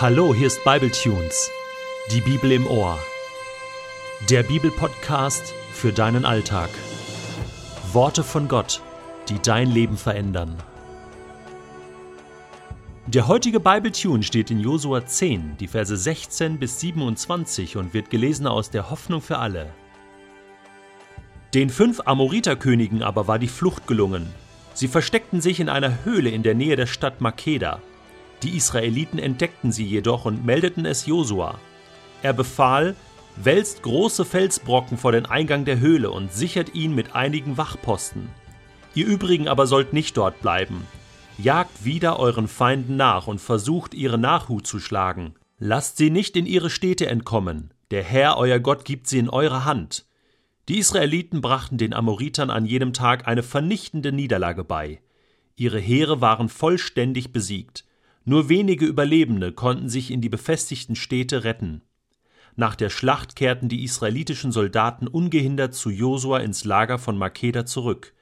Hallo, hier ist Bibletunes, die Bibel im Ohr. Der Bibelpodcast für deinen Alltag. Worte von Gott, die dein Leben verändern. Der heutige Bibletune steht in Josua 10, die Verse 16 bis 27 und wird gelesen aus der Hoffnung für alle. Den fünf Amoriterkönigen aber war die Flucht gelungen. Sie versteckten sich in einer Höhle in der Nähe der Stadt Makeda. Die Israeliten entdeckten sie jedoch und meldeten es Josua. Er befahl, wälzt große Felsbrocken vor den Eingang der Höhle und sichert ihn mit einigen Wachposten. Ihr übrigen aber sollt nicht dort bleiben. Jagt wieder euren Feinden nach und versucht ihre Nachhut zu schlagen. Lasst sie nicht in ihre Städte entkommen. Der Herr, euer Gott, gibt sie in eure Hand. Die Israeliten brachten den Amoritern an jedem Tag eine vernichtende Niederlage bei. Ihre Heere waren vollständig besiegt. Nur wenige Überlebende konnten sich in die befestigten Städte retten. Nach der Schlacht kehrten die israelitischen Soldaten ungehindert zu Josua ins Lager von Makeda zurück.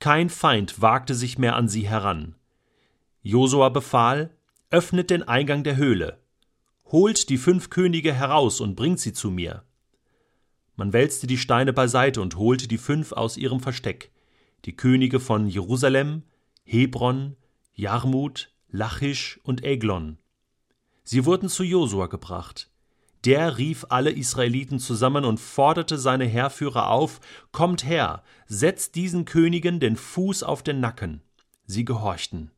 Kein Feind wagte sich mehr an sie heran. Josua befahl: Öffnet den Eingang der Höhle. Holt die fünf Könige heraus und bringt sie zu mir. Man wälzte die Steine beiseite und holte die fünf aus ihrem Versteck: die Könige von Jerusalem, Hebron, Jarmut, Lachisch und Eglon. Sie wurden zu Josua gebracht. Der rief alle Israeliten zusammen und forderte seine Heerführer auf: Kommt her, setzt diesen Königen den Fuß auf den Nacken. Sie gehorchten.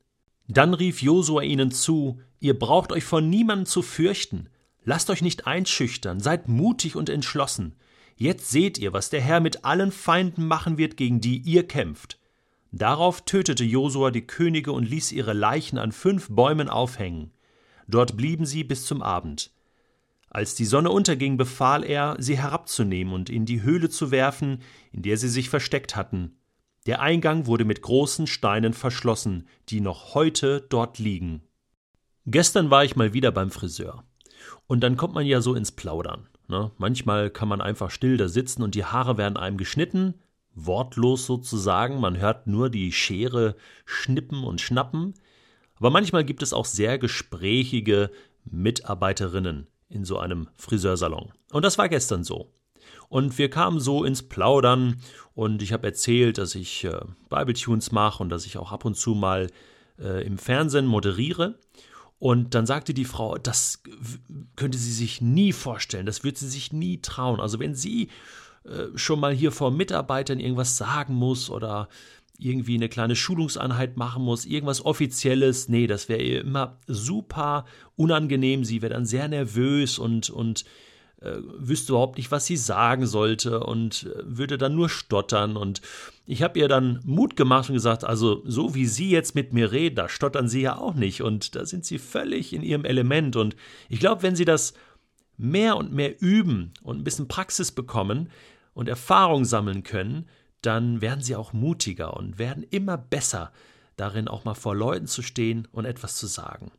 Dann rief Josua ihnen zu: Ihr braucht euch vor niemandem zu fürchten. Lasst euch nicht einschüchtern, seid mutig und entschlossen. Jetzt seht ihr, was der Herr mit allen Feinden machen wird, gegen die ihr kämpft. Darauf tötete Josua die Könige und ließ ihre Leichen an fünf Bäumen aufhängen. Dort blieben sie bis zum Abend. Als die Sonne unterging, befahl er, sie herabzunehmen und in die Höhle zu werfen, in der sie sich versteckt hatten. Der Eingang wurde mit großen Steinen verschlossen, die noch heute dort liegen. Gestern war ich mal wieder beim Friseur. Und dann kommt man ja so ins Plaudern. Ne? Manchmal kann man einfach still da sitzen und die Haare werden einem geschnitten, wortlos sozusagen, man hört nur die Schere schnippen und schnappen, aber manchmal gibt es auch sehr gesprächige Mitarbeiterinnen in so einem Friseursalon. Und das war gestern so. Und wir kamen so ins Plaudern und ich habe erzählt, dass ich äh, Bibletunes mache und dass ich auch ab und zu mal äh, im Fernsehen moderiere. Und dann sagte die Frau, das könnte sie sich nie vorstellen, das wird sie sich nie trauen. Also wenn sie äh, schon mal hier vor Mitarbeitern irgendwas sagen muss oder irgendwie eine kleine Schulungseinheit machen muss, irgendwas Offizielles. Nee, das wäre ihr immer super unangenehm. Sie wäre dann sehr nervös und, und äh, wüsste überhaupt nicht, was sie sagen sollte und äh, würde dann nur stottern. Und ich habe ihr dann Mut gemacht und gesagt, also so wie Sie jetzt mit mir reden, da stottern Sie ja auch nicht. Und da sind Sie völlig in Ihrem Element. Und ich glaube, wenn Sie das mehr und mehr üben und ein bisschen Praxis bekommen und Erfahrung sammeln können, dann werden sie auch mutiger und werden immer besser darin, auch mal vor Leuten zu stehen und etwas zu sagen.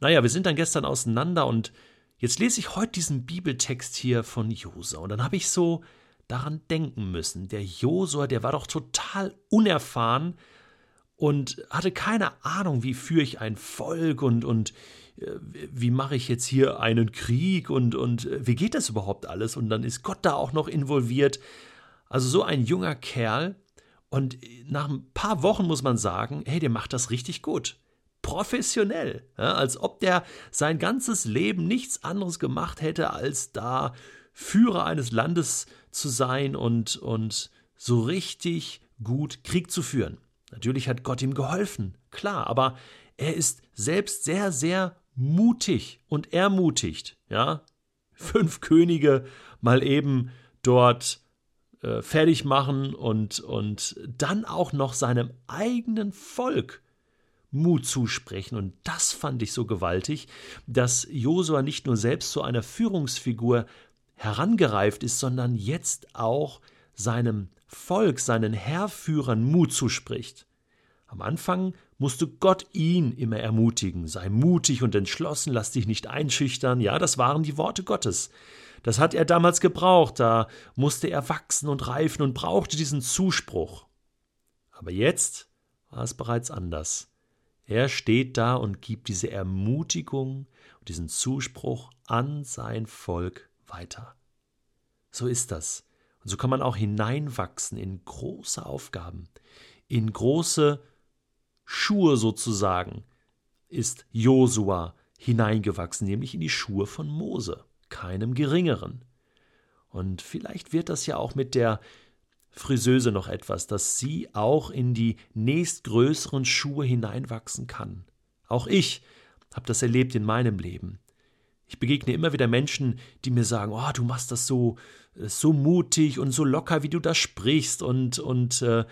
Naja, wir sind dann gestern auseinander und jetzt lese ich heute diesen Bibeltext hier von Josua und dann habe ich so daran denken müssen. Der Josua, der war doch total unerfahren und hatte keine Ahnung, wie führe ich ein Volk und, und äh, wie mache ich jetzt hier einen Krieg und, und äh, wie geht das überhaupt alles? Und dann ist Gott da auch noch involviert. Also so ein junger Kerl. Und nach ein paar Wochen muss man sagen, hey, der macht das richtig gut. Professionell. Ja, als ob der sein ganzes Leben nichts anderes gemacht hätte, als da Führer eines Landes zu sein und, und so richtig gut Krieg zu führen. Natürlich hat Gott ihm geholfen, klar, aber er ist selbst sehr, sehr mutig und ermutigt, ja, fünf Könige mal eben dort äh, fertig machen und, und dann auch noch seinem eigenen Volk Mut zusprechen. Und das fand ich so gewaltig, dass Josua nicht nur selbst zu einer Führungsfigur herangereift ist, sondern jetzt auch seinem Volk, seinen Herrführern Mut zuspricht. Am Anfang musste Gott ihn immer ermutigen. Sei mutig und entschlossen, lass dich nicht einschüchtern. Ja, das waren die Worte Gottes. Das hat er damals gebraucht, da musste er wachsen und reifen und brauchte diesen Zuspruch. Aber jetzt war es bereits anders. Er steht da und gibt diese Ermutigung und diesen Zuspruch an sein Volk weiter. So ist das. Und so kann man auch hineinwachsen in große Aufgaben, in große Schuhe sozusagen, ist Josua hineingewachsen, nämlich in die Schuhe von Mose, keinem geringeren. Und vielleicht wird das ja auch mit der Friseuse noch etwas, dass sie auch in die nächstgrößeren Schuhe hineinwachsen kann. Auch ich habe das erlebt in meinem Leben. Ich begegne immer wieder Menschen, die mir sagen, oh, du machst das so, äh, so mutig und so locker, wie du da sprichst und, und äh, äh,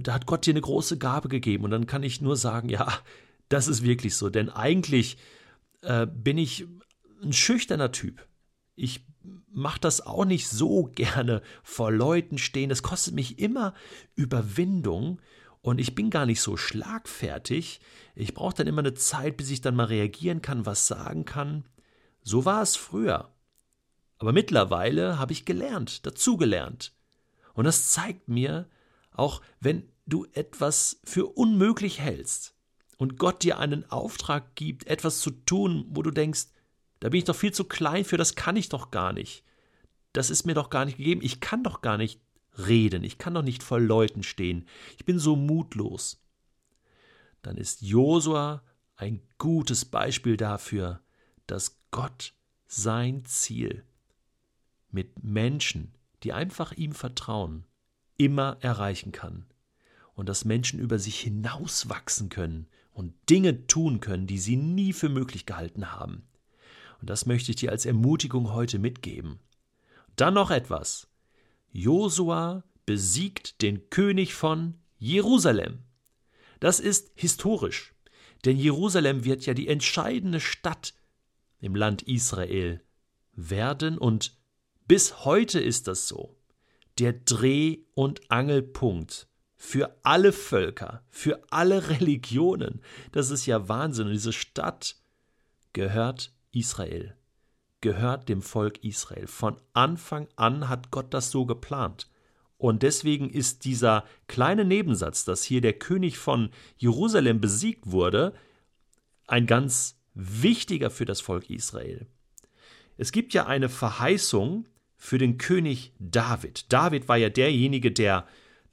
da hat Gott dir eine große Gabe gegeben. Und dann kann ich nur sagen, ja, das ist wirklich so. Denn eigentlich äh, bin ich ein schüchterner Typ. Ich mache das auch nicht so gerne vor Leuten stehen. Das kostet mich immer Überwindung und ich bin gar nicht so schlagfertig. Ich brauche dann immer eine Zeit, bis ich dann mal reagieren kann, was sagen kann. So war es früher. Aber mittlerweile habe ich gelernt, dazugelernt. Und das zeigt mir, auch wenn du etwas für unmöglich hältst und Gott dir einen Auftrag gibt, etwas zu tun, wo du denkst, da bin ich doch viel zu klein für, das kann ich doch gar nicht. Das ist mir doch gar nicht gegeben. Ich kann doch gar nicht reden. Ich kann doch nicht vor Leuten stehen. Ich bin so mutlos. Dann ist Josua ein gutes Beispiel dafür, dass Gott sein Ziel mit Menschen, die einfach ihm vertrauen, immer erreichen kann. Und dass Menschen über sich hinauswachsen können und Dinge tun können, die sie nie für möglich gehalten haben. Und das möchte ich dir als Ermutigung heute mitgeben. Dann noch etwas. Josua besiegt den König von Jerusalem. Das ist historisch, denn Jerusalem wird ja die entscheidende Stadt im Land Israel werden und bis heute ist das so. Der Dreh- und Angelpunkt für alle Völker, für alle Religionen. Das ist ja Wahnsinn. Und diese Stadt gehört Israel, gehört dem Volk Israel. Von Anfang an hat Gott das so geplant. Und deswegen ist dieser kleine Nebensatz, dass hier der König von Jerusalem besiegt wurde, ein ganz wichtiger für das Volk Israel. Es gibt ja eine Verheißung für den König David. David war ja derjenige, der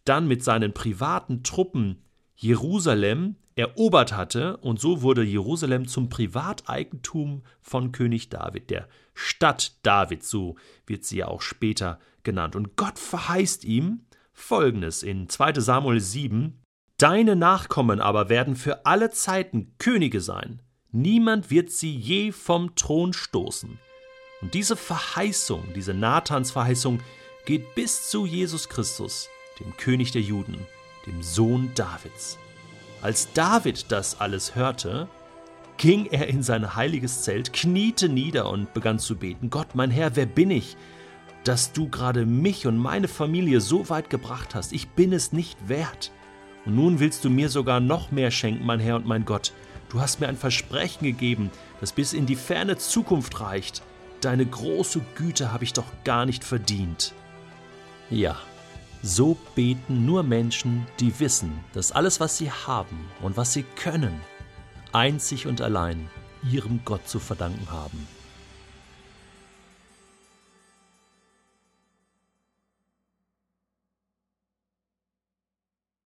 dann mit seinen privaten Truppen Jerusalem erobert hatte, und so wurde Jerusalem zum Privateigentum von König David, der Stadt David, so wird sie ja auch später genannt. Und Gott verheißt ihm folgendes in 2 Samuel 7: Deine Nachkommen aber werden für alle Zeiten Könige sein. Niemand wird sie je vom Thron stoßen. Und diese Verheißung, diese Nathans Verheißung, geht bis zu Jesus Christus, dem König der Juden, dem Sohn Davids. Als David das alles hörte, ging er in sein heiliges Zelt, kniete nieder und begann zu beten, Gott, mein Herr, wer bin ich, dass du gerade mich und meine Familie so weit gebracht hast? Ich bin es nicht wert. Und nun willst du mir sogar noch mehr schenken, mein Herr und mein Gott. Du hast mir ein Versprechen gegeben, das bis in die ferne Zukunft reicht. Deine große Güte habe ich doch gar nicht verdient. Ja, so beten nur Menschen, die wissen, dass alles, was sie haben und was sie können, einzig und allein ihrem Gott zu verdanken haben.